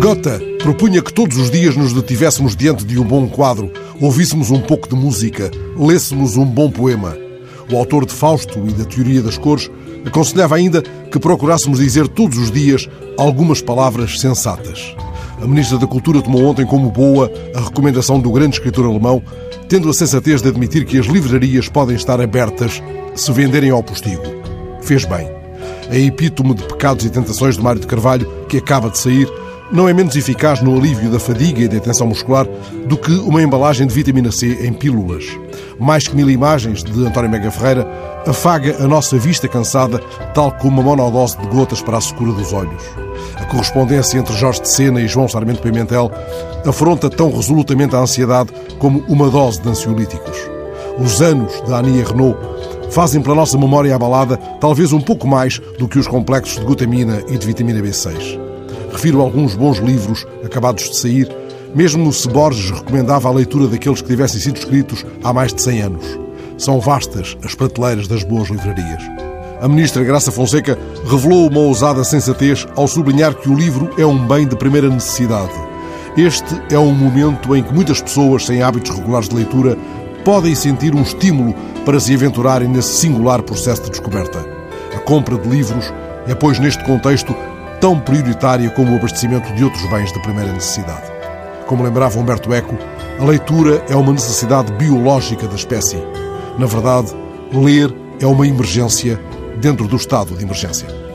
Gota propunha que todos os dias nos detivéssemos diante de um bom quadro, ouvíssemos um pouco de música, lêssemos um bom poema. O autor de Fausto e da Teoria das Cores aconselhava ainda que procurássemos dizer todos os dias algumas palavras sensatas. A Ministra da Cultura tomou ontem como boa a recomendação do grande escritor alemão, tendo a sensatez de admitir que as livrarias podem estar abertas se venderem ao postigo. Fez bem. A epítome de pecados e tentações de Mário de Carvalho, que acaba de sair, não é menos eficaz no alívio da fadiga e da tensão muscular do que uma embalagem de vitamina C em pílulas. Mais que mil imagens de António Mega Ferreira afaga a nossa vista cansada, tal como uma monodose de gotas para a secura dos olhos. A correspondência entre Jorge de Sena e João Sarmento Pimentel afronta tão resolutamente a ansiedade como uma dose de ansiolíticos. Os anos da Ania Renault fazem pela nossa memória abalada talvez um pouco mais do que os complexos de glutamina e de vitamina B6. Refiro alguns bons livros acabados de sair, mesmo se Borges recomendava a leitura daqueles que tivessem sido escritos há mais de 100 anos. São vastas as prateleiras das boas livrarias. A ministra Graça Fonseca revelou uma ousada sensatez ao sublinhar que o livro é um bem de primeira necessidade. Este é um momento em que muitas pessoas sem hábitos regulares de leitura podem sentir um estímulo para se aventurarem nesse singular processo de descoberta. A compra de livros é, pois, neste contexto, tão prioritária como o abastecimento de outros bens de primeira necessidade. Como lembrava Humberto Eco, a leitura é uma necessidade biológica da espécie. Na verdade, ler é uma emergência dentro do estado de emergência.